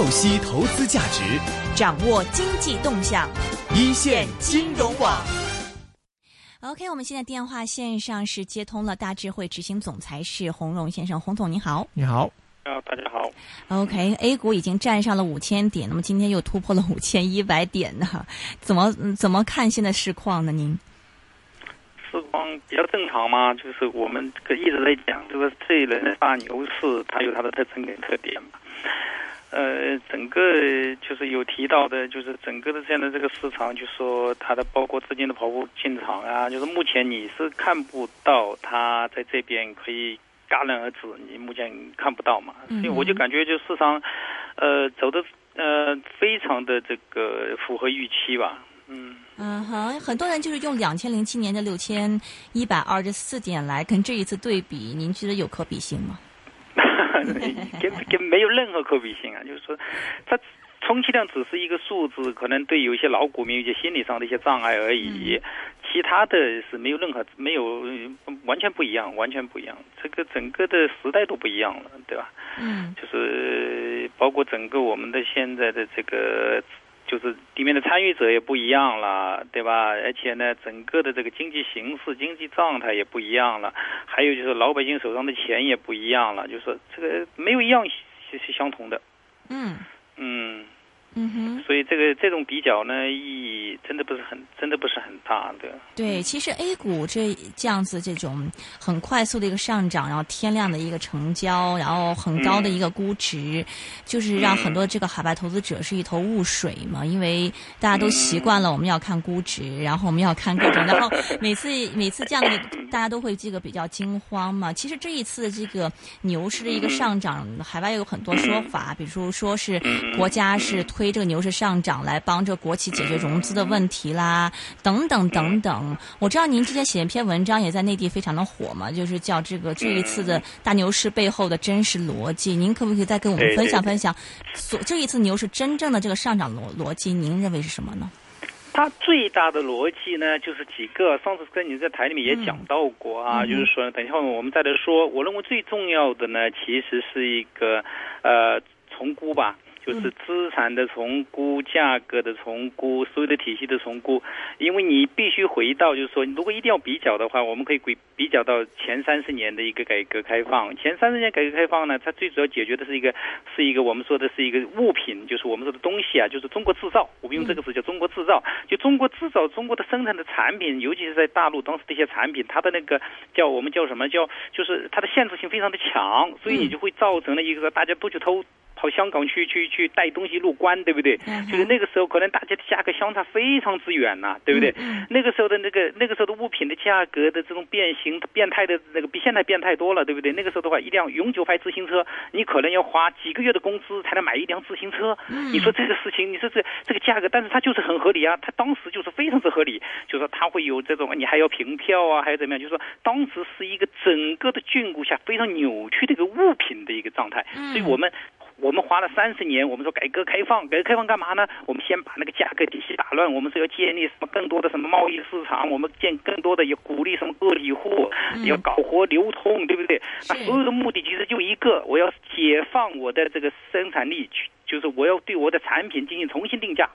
透析投资价值，掌握经济动向，一线金融网。OK，我们现在电话线上是接通了大智慧执行总裁是洪荣先生，洪总您好。你好，啊，大家好。OK，A 股已经站上了五千点，那么今天又突破了五千一百点呢，怎么嗯怎么看现在市况呢？您？市况比较正常嘛，就是我们这个一直在讲，这个这一轮的大牛市，它有它的特征跟特点嘛。呃，整个就是有提到的，就是整个的这样的这个市场，就说它的包括资金的跑步进场啊，就是目前你是看不到它在这边可以戛然而止，你目前看不到嘛，所以我就感觉就市场，呃，走的呃非常的这个符合预期吧，嗯。嗯哼，很多人就是用两千零七年的六千一百二十四点来跟这一次对比，您觉得有可比性吗？跟跟没有任何可比性啊！就是说，它充其量只是一个数字，可能对有一些老股民有一些心理上的一些障碍而已，嗯、其他的是没有任何没有完全不一样，完全不一样。这个整个的时代都不一样了，对吧？嗯，就是包括整个我们的现在的这个。就是里面的参与者也不一样了，对吧？而且呢，整个的这个经济形势、经济状态也不一样了。还有就是老百姓手上的钱也不一样了，就是这个没有一样是是相同的。嗯嗯嗯哼。所以这个这种比较呢，意义真的不是很，真的不是很大的。对，其实 A 股这这样子这种很快速的一个上涨，然后天量的一个成交，然后很高的一个估值，嗯、就是让很多这个海外投资者是一头雾水嘛。因为大家都习惯了我们要看估值，然后我们要看各种，然后每次每次这样的大家都会这个比较惊慌嘛。其实这一次这个牛市的一个上涨，海外有很多说法，比如说是国家是推这个牛市上涨来帮这国企解决融资的问题啦，等等等等。我知道您之前写一篇文章也在内地非常的火嘛，就是叫这个这一次的大牛市背后的真实逻辑。您可不可以再跟我们分享分享，所这一次牛市真正的这个上涨逻逻辑，您认为是什么呢？它最大的逻辑呢，就是几个。上次跟你在台里面也讲到过啊，嗯、就是说，等一下我们再来说。我认为最重要的呢，其实是一个呃重估吧。就是资产的重估、价格的重估、所有的体系的重估，因为你必须回到，就是说，如果一定要比较的话，我们可以比比较到前三十年的一个改革开放。前三十年改革开放呢，它最主要解决的是一个是一个我们说的是一个物品，就是我们说的东西啊，就是中国制造。我们用这个词叫中国制造，就中国制造，中国的生产的产品，尤其是在大陆当时的一些产品，它的那个叫我们叫什么叫，就是它的限制性非常的强，所以你就会造成了一个大家都去偷。跑香港去去去带东西入关，对不对？嗯、就是那个时候，可能大家的价格相差非常之远呐、啊，对不对？嗯、那个时候的那个那个时候的物品的价格的这种变形、变态的那个比现在变态多了，对不对？那个时候的话，一辆永久牌自行车，你可能要花几个月的工资才能买一辆自行车。嗯、你说这个事情，你说这这个价格，但是它就是很合理啊，它当时就是非常之合理，就是说它会有这种，你还要凭票啊，还有怎么样？就是说当时是一个整个的禁锢下非常扭曲的一个物品的一个状态，嗯、所以我们。我们花了三十年，我们说改革开放，改革开放干嘛呢？我们先把那个价格体系打乱，我们是要建立什么更多的什么贸易市场，我们建更多的也鼓励什么个体户，嗯、要搞活流通，对不对？那所有的目的其实就一个，我要解放我的这个生产力，就是我要对我的产品进行重新定价。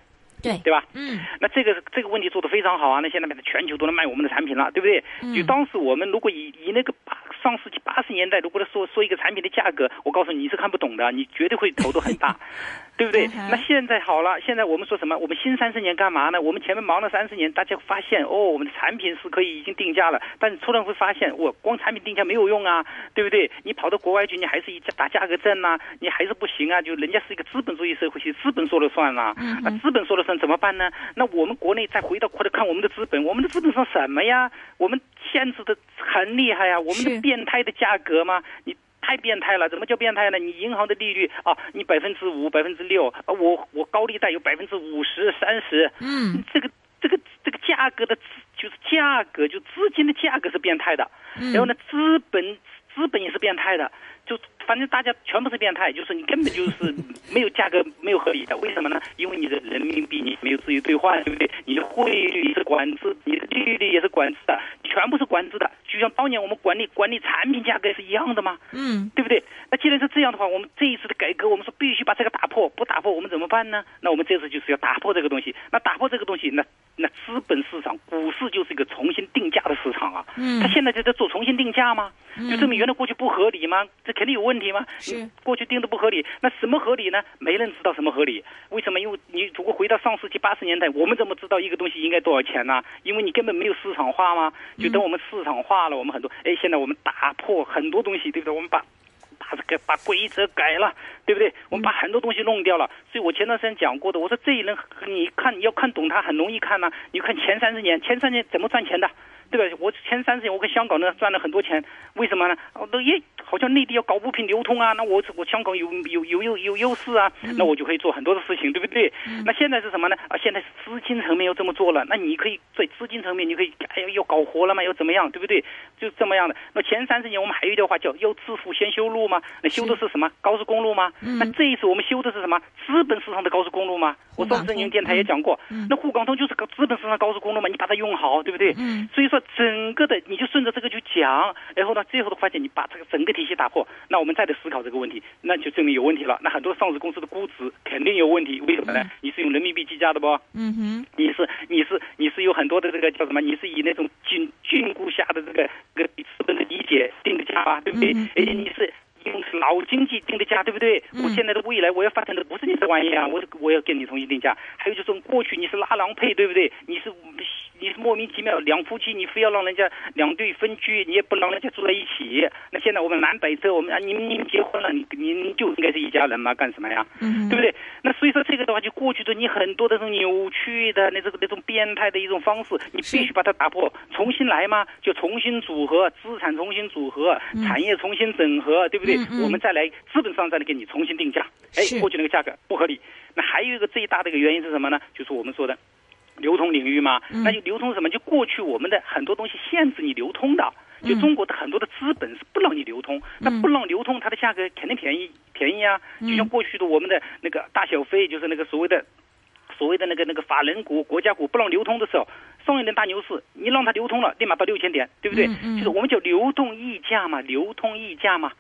对对吧？嗯，那这个这个问题做得非常好啊！那现在全球都能卖我们的产品了，对不对？嗯、就当时我们如果以以那个八上世纪八十年代，如果说说一个产品的价格，我告诉你，你是看不懂的，你绝对会头都很大，对不对？嗯、那现在好了，现在我们说什么？我们新三十年干嘛呢？我们前面忙了三十年，大家发现哦，我们的产品是可以已经定价了，但是突然会发现，我光产品定价没有用啊，对不对？你跑到国外去，你还是一打价格战呐、啊，你还是不行啊！就人家是一个资本主义社会，其实资本说了算啦、啊。嗯、那资本说了算怎么办呢？那我们国内再回到或者看我们的资本，我们的资本上什么呀？我们限制的很厉害呀、啊！我们的变态的价格吗？你太变态了！怎么叫变态呢？你银行的利率啊，你百分之五、百分之六，啊，我我高利贷有百分之五十、三十，嗯，这个这个这个价格的就是价格，就资金的价格是变态的。嗯、然后呢，资本资本也是变态的，就反正大家全部是变态，就是你根本就是 没有价格没有合理的，为什么呢？因为你的人民币你没有自由兑换，对不对？你的汇率也是管制，你的利率也是管制的，全部是管制的。就像当年我们管理管理产品价格是一样的吗？嗯，对不对？那既然是这样的话，我们这一次的改革，我们说必须把这个打破，不打破我们怎么办呢？那我们这次就是要打破这个东西。那打破这个东西，那那资本市场、股市就是一个重新定价的市场啊。嗯他现在就在做重新定价吗？就证明原来过去不合理吗？这肯定有问题吗？是你过去定的不合理，那什么合理呢？没人知道什么合理。为什么？因为你如果回到上世纪八十年代，我们怎么知道一个东西应该多少钱呢？因为你根本没有市场化嘛。就等我们市场化了，我们很多哎，现在我们打破很多东西，对不对？我们把把这个把规则改了，对不对？我们把很多东西弄掉了。所以我前段时间讲过的，我说这一轮你看你要看懂它很容易看呐、你看前三十年，前三年怎么赚钱的？对吧？我前三十年我跟香港呢赚了很多钱，为什么呢？哦，那也，好像内地要搞物品流通啊，那我我香港有有有有有优势啊，那我就可以做很多的事情，对不对？那现在是什么呢？啊，现在资金层面又这么做了，那你可以在资金层面你可以哎呀又搞活了嘛，又怎么样，对不对？就这么样的。那前三十年我们还有一句话叫要致富先修路嘛，那修的是什么？高速公路吗？那这一次我们修的是什么？资本市场的高速公路吗？我上次您电台也讲过，那沪港通就是个资本市场高速公路嘛，你把它用好，对不对？嗯所以说整个的你就顺着这个去讲，然后呢，最后的发现你把这个整个体系打破，那我们再来思考这个问题，那就证明有问题了。那很多上市公司的估值肯定有问题，为什么呢？你是用人民币计价的不？嗯哼，你是你是你是有很多的这个叫什么？你是以那种禁禁锢下的这个这个资本的理解定的价吧，对不对？嗯而且你是用老经济定的价，对不对？嗯我现在的未来我要发展的不是你这玩意啊，我我要跟你重新定价。还有就是过去你是拉郎配，对不对？你是你莫名其妙两夫妻，你非要让人家两对分居，你也不让人家住在一起。那现在我们南北车，我们啊你们你们结婚了，你你你就应该是一家人嘛，干什么呀？嗯对不对？那所以说这个的话，就过去的你很多的这种扭曲的那这个那种变态的一种方式，你必须把它打破，重新来嘛，就重新组合资产，重新组合产业，重新整合，对不对？嗯嗯我们再来资本上再来给你重新定价。哎，过去那个价格不合理。那还有一个最大的一个原因是什么呢？就是我们说的流通领域嘛。嗯那就流通什么？就过去我们的很多东西限制你流通的。就嗯中国的很多的资本是不让你流通，那不让流通，它的价格肯定便宜便宜啊。嗯就像过去的我们的那个大小非，就是那个所谓的所谓的那个那个法人股、国家股不让流通的时候，上一轮大牛市，你让它流通了，立马到六千点，对不对？嗯嗯就是我们叫流动溢价嘛，流通溢价嘛。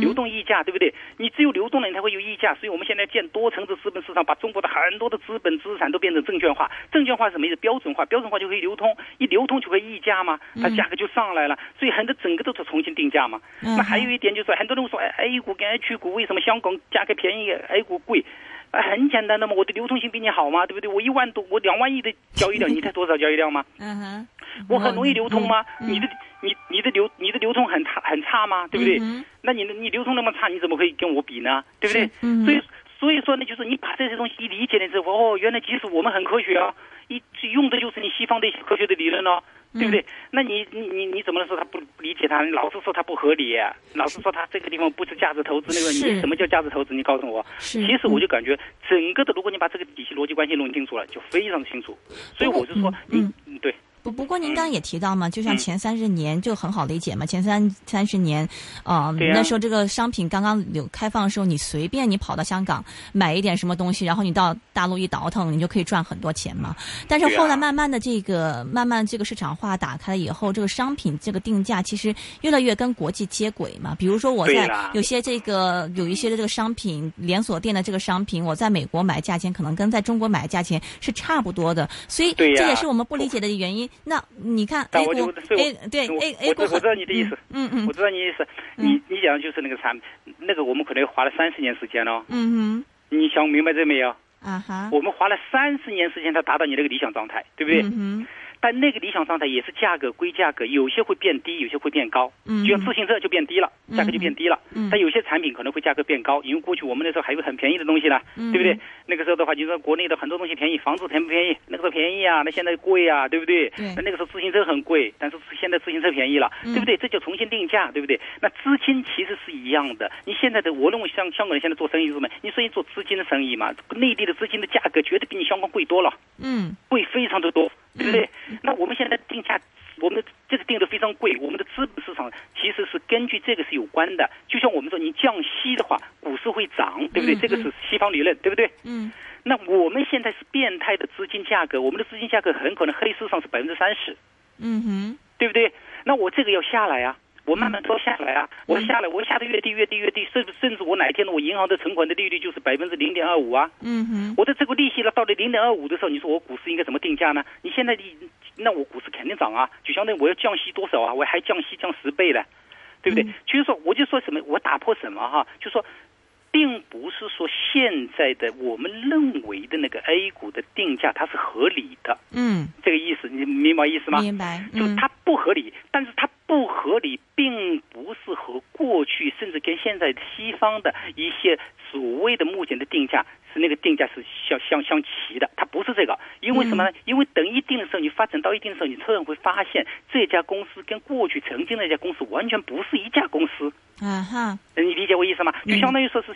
流动溢价，对不对？你只有流动了，你才会有溢价。所以我们现在建多层次资本市场，把中国的很多的资本资产都变成证券化。证券化是什么意思？标准化，标准化就可以流通，一流通就会溢价嘛，它价格就上来了。所以很多整个都是重新定价嘛。嗯那还有一点就是，很多人说，哎，A 股跟 H 股为什么香港价格便宜，A 股贵？啊，很简单的嘛，我的流通性比你好嘛，对不对？我一万多，我两万亿的交易量，你才多少交易量吗？嗯哼，我很容易流通吗？嗯你的你你的流你的流通很差很差吗？对不对？嗯那你你流通那么差，你怎么可以跟我比呢？对不对？嗯所以所以说呢，就是你把这些东西一理解了之后，哦，原来即使我们很科学啊，一用的就是你西方的科学的理论哦。对不对？那你你你你怎么能说他不不理解他？你老是说他不合理、老是说他这个地方不是价值投资，那个你什么叫价值投资？你告诉我。其实我就感觉整个的，如果你把这个体系逻辑关系弄清楚了，就非常清楚。所以我是说，嗯对。不不过您刚刚也提到嘛，就像嗯前三十年就很好理解嘛，前三三十年，啊、那时候这个商品刚刚有开放的时候，你随便你跑到香港买一点什么东西，然后你到大陆一倒腾，你就可以赚很多钱嘛。但是后来慢慢的这个慢慢这个市场化打开了以后，这个商品这个定价其实越来越跟国际接轨嘛。比如说我在有些这个有一些的这个商品连锁店的这个商品，我在美国买价钱可能跟在中国买价钱是差不多的，所以这也是我们不理解的原因。那你看但 A 我就股对我 A 我 A 股知我知道你的意思嗯嗯我知道你意思，你你讲的就是那个产，那个我们可能花了三十年时间了。嗯你想明白这没有？哼啊哈，我们花了三十年时间才达到你那个理想状态，对不对？嗯但那个理想状态也是价格归价格，有些会变低，有些会变高。嗯就像自行车就变低了，价格就变低了。嗯但有些产品可能会价格变高，因为过去我们那时候还有很便宜的东西呢，嗯对不对？那个时候的话，你说国内的很多东西便宜，房子便不便宜？那个时候便宜啊，那现在贵啊，对不对？对那那个时候自行车很贵，但是现在自行车便宜了，嗯对不对？这就重新定价，对不对？那资金其实是一样的。你现在的，我认为像香港人现在做生意是什么？你说你做资金的生意嘛，内地的资金的价格绝对比你香港贵多了。嗯贵非常的多，对不对？那我们现在定价我们的这个定的非常贵，我们的资本市场其实是根据这个是有关的。就像我们说，你降息的话，股市会涨，对不对？嗯这个是西方理论，对不对？嗯那我们现在是变态的资金价格，我们的资金价格很可能黑市上是百分之三十，嗯哼，对不对？那我这个要下来啊，我慢慢都下来啊，我下来，我下的越低越低越低，甚至甚至我哪一天我银行的存款的利率就是百分之零点二五啊，嗯哼，我的这个利息呢到了零点二五的时候，你说我股市应该怎么定价呢？你现在你那我股市肯定涨啊，就相当于我要降息多少啊？我还降息降十倍的，对不对？嗯就是说，我就说什么，我打破什么哈，就说。并不是说现在的我们认为的那个 A 股的定价它是合理的，嗯，这个意思你明白意思吗？明白，嗯就它不合理，但是它不合理，并不是和过去甚至跟现在西方的一些所谓的目前的定价是那个定价是相相相齐的，它不是这个，因为什么呢？因为等一定的时候，你发展到一定的时候，你突然会发现这家公司跟过去曾经那家公司完全不是一家公司。啊哈，你理解我意思吗？就嗯相当于说是，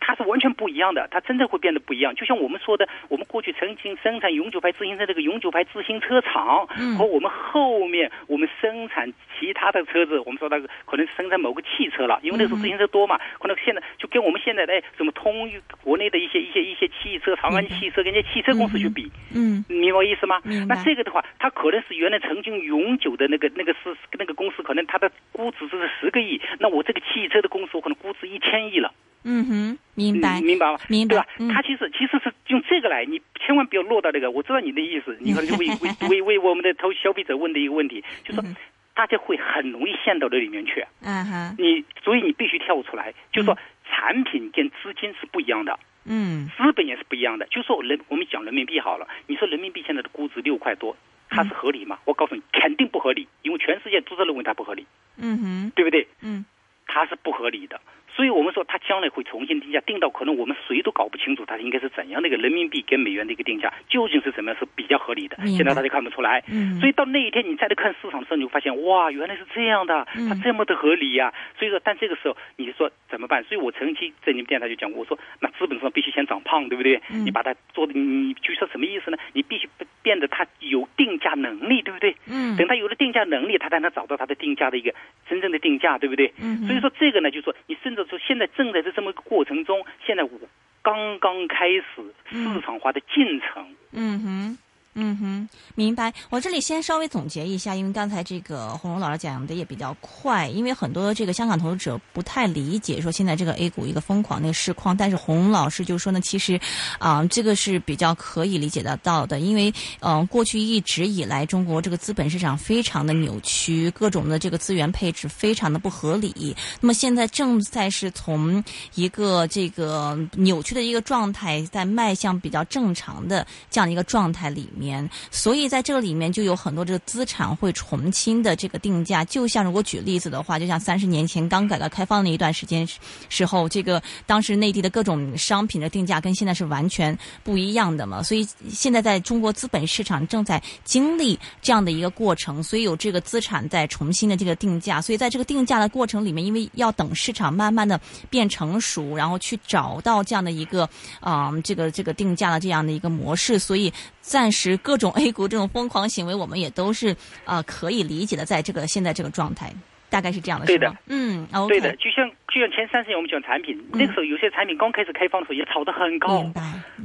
它是完全不一样的，它真的会变得不一样。就像我们说的，我们过去曾经生产永久牌自行车这个永久牌自行车厂，嗯和我们后面我们生产其他的车子，我们说那个可能是生产某个汽车了，因为那时候自行车多嘛，可能现在就跟我们现在的哎什么通用国内的一些一些一些汽车，长安汽车跟人家汽车公司去比，嗯你明白我意思吗？那这个的话，它可能是原来曾经永久的那个那个是那个公司，可能它的估值是十个亿，那我这个汽车的公司我可能估值一千亿了，嗯哼，明白嗯，明白吗？明白对吧？嗯它其实其实是用这个来，你千万不要落到这个。我知道你的意思，你可能就为为为为我们的投消费者问的一个问题，就说嗯大家会很容易陷到这里面去。嗯哼，你所以你必须跳出来，就说产品跟资金是不一样的。嗯资本也是不一样的。就说人，我们讲人民币好了，你说人民币现在的估值六块多，它是合理吗？我告诉你，肯定不合理，因为全世界都在认为它不合理，嗯哼，对不对？嗯它是不合理的。所以我们说，它将来会重新定价，定到可能我们谁都搞不清楚它应该是怎样的一个人民币跟美元的一个定价，究竟是怎么样是比较合理的。现在大家看不出来，嗯，所以到那一天你再来看市场的时候，你会发现哇，原来是这样的，嗯它这么的合理呀、所以说，但这个时候你说怎么办？所以我曾经在你们电台就讲过，我说那资本上必须先长胖，对不对？嗯你把它做的，你就说什么意思呢？你必须变得它有定价能力，对不对？嗯等它有了定价能力，它才能找到它的定价的一个真正的定价，对不对？嗯所以说这个呢，就是说你甚至说现在正在这么一个过程中，现在我刚刚开始市场化的进程。嗯哼。嗯哼，明白。我这里先稍微总结一下，因为刚才这个洪龙老师讲的也比较快，因为很多这个香港投资者不太理解说现在这个 A 股一个疯狂那个市况，但是洪龙老师就说呢，其实啊、这个是比较可以理解得到的，因为嗯、呃过去一直以来中国这个资本市场非常的扭曲，各种的这个资源配置非常的不合理。那么现在正在是从一个这个扭曲的一个状态，在迈向比较正常的这样一个状态里面，年所以在这个里面就有很多这个资产会重新的这个定价。就像如果举例子的话，就像三十年前刚改革开放那一段时间时候，这个当时内地的各种商品的定价跟现在是完全不一样的嘛。所以现在在中国资本市场正在经历这样的一个过程，所以有这个资产在重新的这个定价。所以在这个定价的过程里面，因为要等市场慢慢的变成熟，然后去找到这样的一个啊、这个这个定价的这样的一个模式，所以暂时各种 A 股这种疯狂行为，我们也都是啊、可以理解的，在这个现在这个状态，大概是这样的，对的？嗯，OK，对的，就像就像前三十年我们讲产品，那个时候有些产品刚开始开放的时候也炒得很高。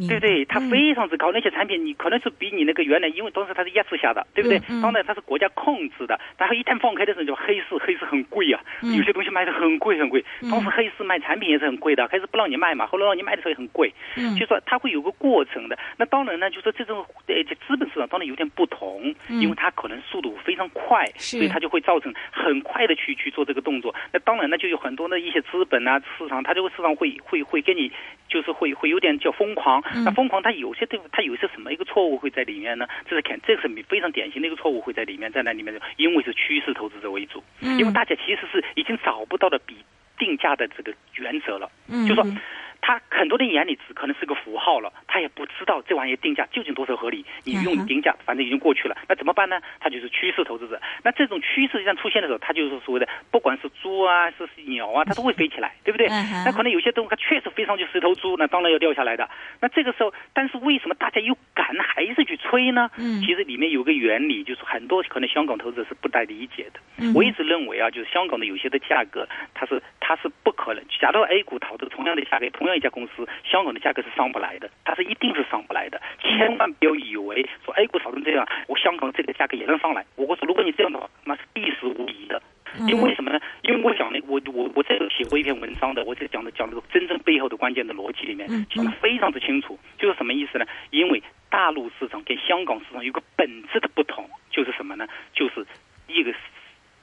对不对？它嗯非常之高，那些产品你可能是比你那个原来，因为当时它是压制下的，对不对？当然它是国家控制的，然后一旦放开的时候就黑市，黑市很贵啊，嗯。有些东西卖的很贵很贵。嗯。当时黑市卖产品也是很贵的，开始不让你卖嘛，后来让你卖的时候也很贵，嗯。就说它会有个过程的。那当然呢，就说这种呃这资本市场当然有点不同，嗯。因为它可能速度非常快，所以它就会造成很快的去去做这个动作。那当然呢，就有很多的一些资本啊市场，它这个市场会会会给你就是会会有点叫疯狂。嗯那疯狂它有些对它有些什么一个错误会在里面呢？这是肯这是非常典型的一个错误会在里面，在那里面，因为是趋势投资者为主，嗯因为大家其实是已经找不到的比定价的这个原则了。嗯就说嗯他很多人眼里只可能是个符号了，他也不知道这玩意定价究竟多少合理。你用定价，反正已经过去了，那怎么办呢？他就是趋势投资者。那这种趋势一旦出现的时候，他就是所谓的，不管是猪啊，是鸟啊，它都会飞起来，对不对？那可能有些东西它确实飞上去是一头猪，那当然要掉下来的。那这个时候，但是为什么大家又敢还是去吹呢？嗯，其实里面有个原理，就是很多可能香港投资者是不太理解的。我一直认为啊，就是香港的有些的价格，它是它是不可能。假如 A 股淘的同样的价格，同样一家公司，香港的价格是上不来的，它是一定是上不来的。千万不要以为说 A 股炒成这样，我香港这个价格也能上来。我说，如果你这样的话，那是必死无疑的。因为什么呢？因为我讲的，我我我这个写过一篇文章的，我这讲的讲这个真正背后的关键的逻辑里面讲的非常之清楚，就是什么意思呢？因为大陆市场跟香港市场有个本质的不同，就是什么呢？就是一个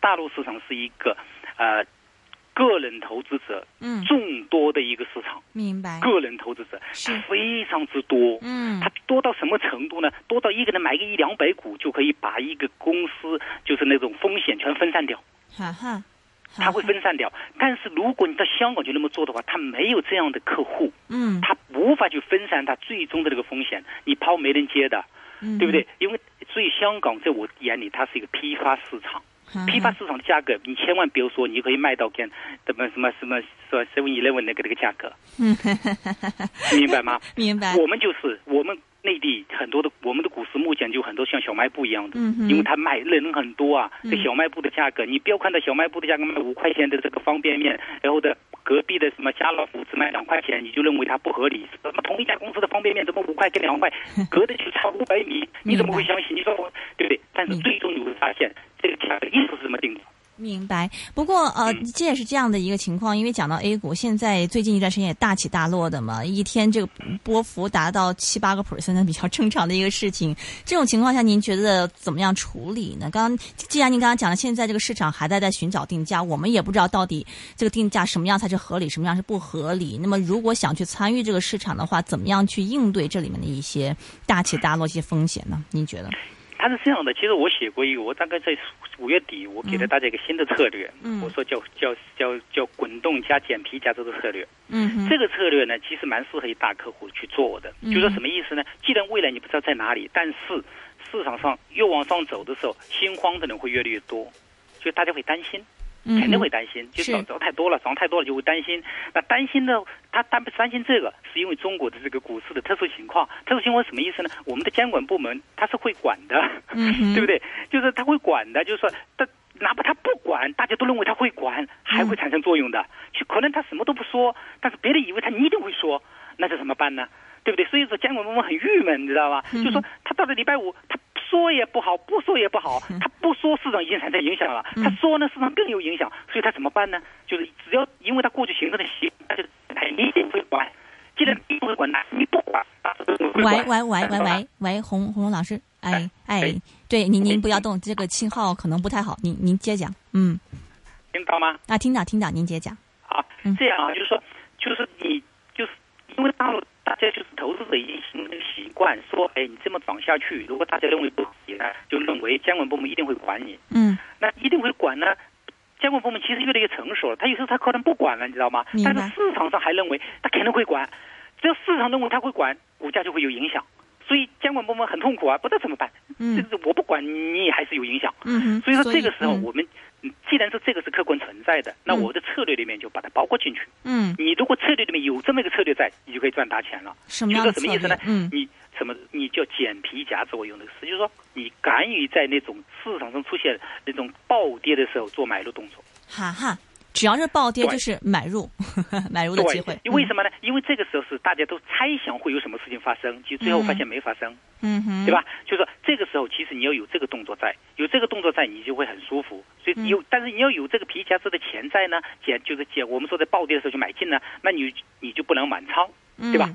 大陆市场是一个呃个人投资者众多的一个市场，明白？个人投资者是非常之多，嗯，它多到什么程度呢？多到一个人买个一两百股就可以把一个公司就是那种风险全分散掉。哈哈，它会分散掉。但是如果你到香港就那么做的话，他没有这样的客户，嗯，他无法去分散他最终的这个风险。你抛没人接的，对不对？因为所以香港在我眼里，它是一个批发市场。批发市场的价格，你千万不要说你可以卖到跟什么什么什么说 seven eleven 那个那个价格，明白吗？明白。我们就是我们。内地很多的我们的股市目前就很多像小卖部一样的，因为它卖人很多啊。这小卖部的价格，你不要看到小卖部的价格卖五块钱的这个方便面，然后的隔壁的什么家乐福只卖两块钱，你就认为它不合理。什么同一家公司的方便面怎么五块跟两块，隔的就差五百米，你怎么会相信？你说我对不对？但是最终你会发现，这个价格一直是这么定的。明白，不过呃，这也是这样的一个情况，因为讲到 A 股，现在最近一段时间也大起大落的嘛，一天这个波幅达到七八个 percent，比较正常的一个事情。这种情况下，您觉得怎么样处理呢？刚刚既然您刚刚讲了，现在这个市场还在在寻找定价，我们也不知道到底这个定价什么样才是合理，什么样是不合理。那么如果想去参与这个市场的话，怎么样去应对这里面的一些大起大落、一些风险呢？您觉得？它是这样的，其实我写过一个，我大概在五月底，我给了大家一个新的策略，我说叫叫叫叫滚动加减皮加这个策略。嗯，这个策略呢，其实蛮适合于大客户去做的。就说什么意思呢？既然未来你不知道在哪里，但是市场上越往上走的时候，心慌的人会越来越多，所以大家会担心。肯定会担心，就涨涨太多了，涨太多了就会担心。那担心呢？他担不担心这个？是因为中国的这个股市的特殊情况。特殊情况什么意思呢？我们的监管部门他是会管的，对不对？就是他会管的，就是说，他哪怕他不管，大家都认为他会管，还会产生作用的。就可能他什么都不说，但是别人以为他一定会说，那这怎么办呢？对不对？所以说监管部门很郁闷，你知道吧？就说他到了礼拜五，他。说也不好，不说也不好。他不说，市场已经产生影响了；他说呢，市场更有影响。所以他怎么办呢？就是只要因为他过去形成的习惯，他就他一定会管。既然你不会管，那你不管。喂喂喂喂喂 喂，洪洪龙老师，哎哎，对，您您不要动，这个信号可能不太好，您您接讲，嗯，听到吗？啊，听到听到，您接讲。好，这样啊，就是说，就是你就是因为大陆。大家就是投资者已经形成习惯，说，哎，你这么涨下去，如果大家认为不行呢，就认为监管部门一定会管你。嗯，那一定会管呢？监管部门其实越来越成熟了，他有时候他可能不管了，你知道吗？但是市场上还认为他肯定会管，只要市场认为他会管，股价就会有影响。所以监管部门很痛苦啊，不知道怎么办。嗯，这个我不管你还是有影响。嗯所以说这个时候我们。既然是这个是客观存在的，那我的策略里面就把它包括进去。嗯，你如果策略里面有这么一个策略在，你就可以赚大钱了。什么什么意思呢？嗯，你什么？你叫捡皮夹子，我用的词，就是说你敢于在那种市场上出现那种暴跌的时候做买入动作。哈哈。只要是暴跌，就是买入，买入的机会。为什么呢？因为这个时候是大家都猜想会有什么事情发生，就最后发现没发生，嗯哼，对吧？就是说这个时候，其实你要有这个动作在，有这个动作在，你就会很舒服。所以有，但是你要有这个皮夹子的钱在呢，减就是减。我们说在暴跌的时候去买进呢，那你你就不能满仓，对吧？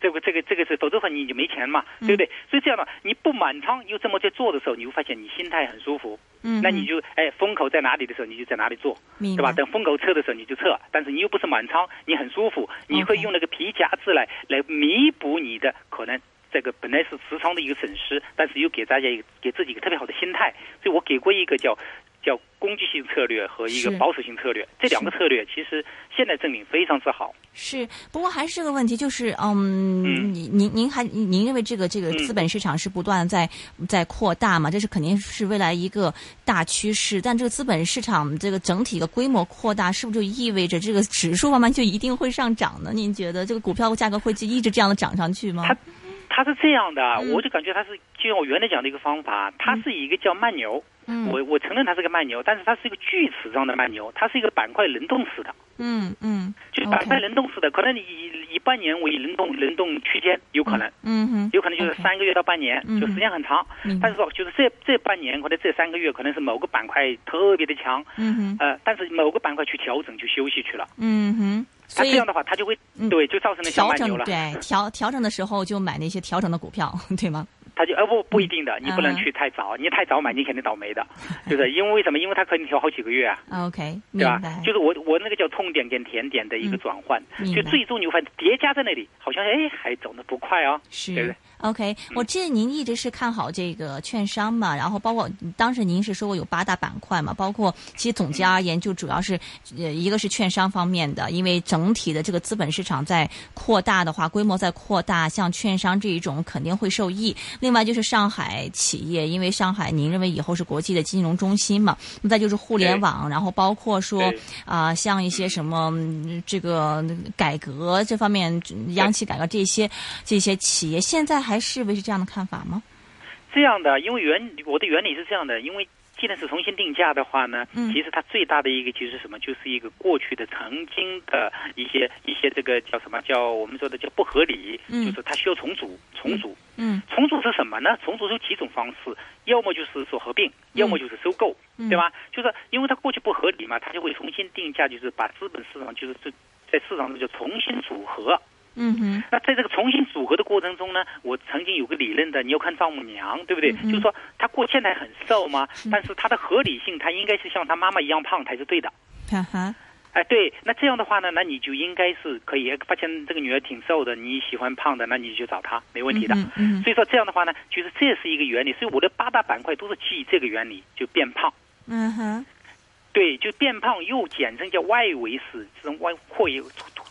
这个这个这个是，否则的话你就没钱嘛，对不对？所以这样的，你不满仓又这么在做的时候，你会发现你心态很舒服。嗯，那你就哎，风口在哪里的时候，你就在哪里做，对吧？等风口撤的时候，你就撤。但是你又不是满仓，你很舒服，你会用那个皮夹子来来弥补你的可能这个本来是持仓的一个损失，但是又给大家一个给自己一个特别好的心态。所以我给过一个叫叫攻击性策略和一个保守性策略，这两个策略其实现在证明非常之好。是，不过还是个问题，就是嗯，嗯您您您还您认为这个这个嗯资本市场是不断地在在扩大嘛？这是肯定是未来一个大趋势。但这个资本市场这个整体的规模扩大，是不是就意味着这个指数慢慢就一定会上涨呢？您觉得这个股票价格会一直这样的涨上去吗？它它是这样的，嗯。我就感觉它是就像我原来讲的一个方法，它是一个叫慢牛。嗯。我我承认它是个慢牛，但是它是一个锯齿状的慢牛，它是一个板块轮动式的，嗯嗯，就是板块轮动式的，可能你以以半年为轮动轮动区间，有可能。嗯嗯，有可能就是三个月到半年，嗯就时间很长。但是说，就是这这半年或者这三个月，可能是某个板块特别的强，嗯哼呃，但是某个板块去调整去休息去了，嗯哼，所以它这样的话，它就会嗯对，就造成了小调整慢牛了。对 调调整的时候就买那些调整的股票，对吗？它就呃不不一定的，你不能嗯去太早，你太早买你肯定倒霉的，就是因为为什么？因为它可能调好几个月啊。OK，对吧？。就是我我那个叫痛点跟甜点的一个嗯转换，就最终你会发现叠加在那里，好像哎还走的不快哦。对不对 OK，我记得您一直是看好这个券商嘛，然后包括当时您是说过有八大板块嘛，包括其实总结而言，就主要是呃一个是券商方面的，因为整体的这个资本市场在扩大的话，规模在扩大，像券商这一种肯定会受益。另外就是上海企业，因为上海您认为以后是国际的金融中心嘛，那再就是互联网，然后包括说对。啊、像一些什么嗯这个改革这方面，央企改革这些这些企业，现在还是维持这样的看法吗？这样的，因为原我的原理是这样的，因为既然是重新定价的话呢，嗯其实它最大的一个就是什么，就是一个过去的曾经的一些一些这个叫什么叫我们说的叫不合理，嗯就是它需要重组重组。嗯重组是什么呢？重组有几种方式，要么就是说合并，要么就是收购，嗯对吧？就是因为它过去不合理嘛，它就会重新定价，就是把资本市场就是这在市场上就重新组合。嗯哼那在这个重新组合的过程中呢，我曾经有个理论的，你要看丈母娘，对不对？嗯嗯就是说她过现在很瘦嘛，但是她的合理性，她应该是像她妈妈一样胖才是对的。哈哈哎，对，那这样的话呢，那你就应该是可以发现这个女儿挺瘦的，你喜欢胖的，那你就找她，没问题的。嗯嗯所以说这样的话呢，就是这是一个原理，所以我的八大板块都是基于这个原理，就变胖。嗯哼对，就变胖又简称叫外围式这种外扩延，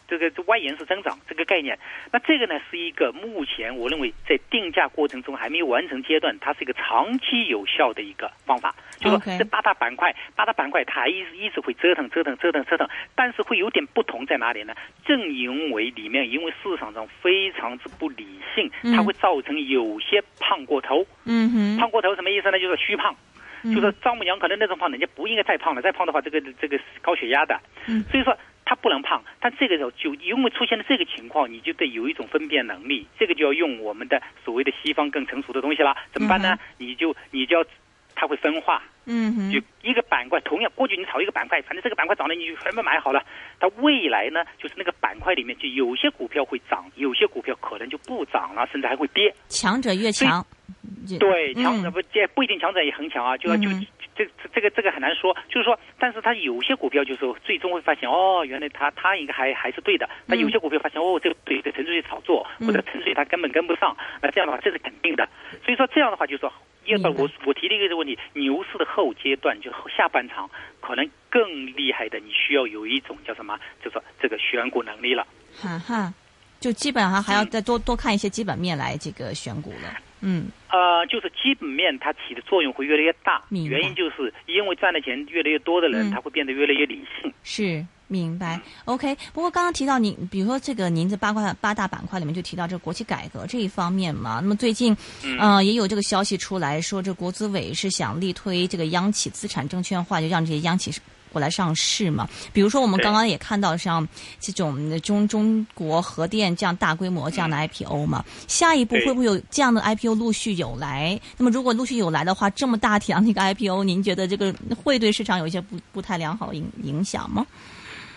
这个这外延式增长这个概念。那这个呢是一个目前我认为在定价过程中还没有完成阶段，它是一个长期有效的一个方法。就说这八大板块，八大板块它还一直一直会折腾折腾折腾折腾，但是会有点不同在哪里呢？正因为里面因为市场上非常之不理性，它嗯会造成有些胖过头。嗯哼，胖过头什么意思呢？就是虚胖。嗯就说丈母娘可能那种胖，人家不应该再胖了，再胖的话，这个这个高血压的，嗯所以说她不能胖。但这个时候就因为出现了这个情况，你就得有一种分辨能力，这个就要用我们的所谓的西方更成熟的东西了。怎么办呢？你就你就要，它会分化，嗯哼就一个板块，同样过去你炒一个板块，反正这个板块涨了你就全部买好了。它未来呢，就是那个板块里面就有些股票会涨，有些股票可能就不涨了，甚至还会跌。强者越强，对，嗯强者不这不一定强者也很强啊，就要就嗯这这这个这个很难说，就是说，但是它有些股票就是说最终会发现哦，原来它它应该还还是对的，那有些股票发现哦，这个对，这纯粹是炒作，嗯或者纯粹它根本跟不上，那这样的话这是肯定的，所以说这样的话就是说。要不明白我我提了一个问题，牛市的后阶段就下半场可能更厉害的，你需要有一种叫什么，就说这个选股能力了。哈哈，就基本上还要再多多看一些基本面来这个选股了。嗯呃，就是基本面它起的作用会越来越大，原因就是因为赚的钱越来越多的人，嗯他会变得越来越理性。是明白，OK。不过刚刚提到您，比如说这个您在八卦八大板块里面就提到这个国企改革这一方面嘛。那么最近，嗯呃，也有这个消息出来说，这国资委是想力推这个央企资产证券化，就让这些央企过来上市嘛。比如说我们刚刚也看到像这种中中国核电这样大规模这样的 IPO 嘛，下一步会不会有这样的 IPO 陆续有来？那么如果陆续有来的话，这么大体量的一个 IPO，您觉得这个会对市场有一些不不太良好的影影响吗？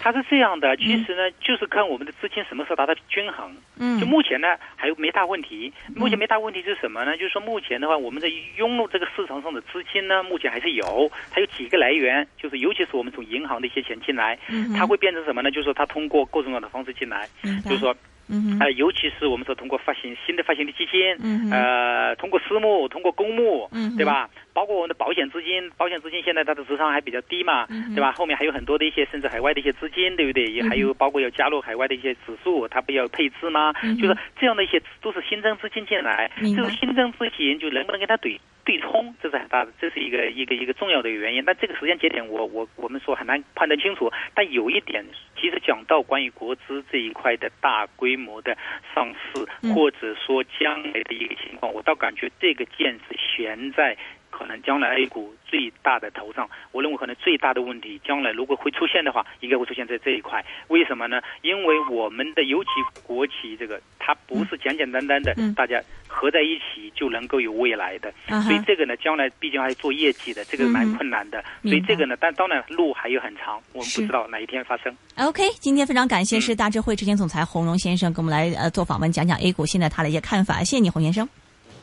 它是这样的，其实呢，就是看我们的资金什么时候达到均衡。嗯就目前呢，还有没大问题。目前没大问题是什么呢？就是说目前的话，我们在涌入这个市场上的资金呢，目前还是有，它有几个来源，就是尤其是我们从银行的一些钱进来，嗯它会变成什么呢？就是说它通过各种各样的方式进来，就是说嗯尤其是我们说通过发行新的发行的基金，嗯呃，通过私募，通过公募，嗯对吧？包括我们的保险资金，保险资金现在它的持仓还比较低嘛，嗯对吧？后面还有很多的一些甚至海外的一些资金，对不对？也还有包括要加入海外的一些指数，它不要配置吗？嗯就是这样的一些都是新增资金进来，这种新增资金就能不能跟它对对冲，这是很大的，这是一个一个一个重要的原因。但这个时间节点我，我我们说很难判断清楚。但有一点，其实讲到关于国资这一块的大规模的上市，嗯或者说将来的一个情况，我倒感觉这个剑是悬在。可能将来 A 股最大的头上，我认为可能最大的问题，将来如果会出现的话，应该会出现在这一块。为什么呢？因为我们的尤其国企这个，它不是简简单单的嗯大家合在一起就能够有未来的，啊，所以这个呢，将来毕竟还做业绩的，这个蛮困难的。所以这个呢，但当然路还有很长，我们不知道哪一天发生。OK，今天非常感谢嗯是大智慧执行总裁洪荣先生跟我们来呃做访问，讲讲 A 股现在他的一些看法。谢谢你，洪先生。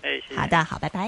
哎，谢谢。好的，好，拜拜。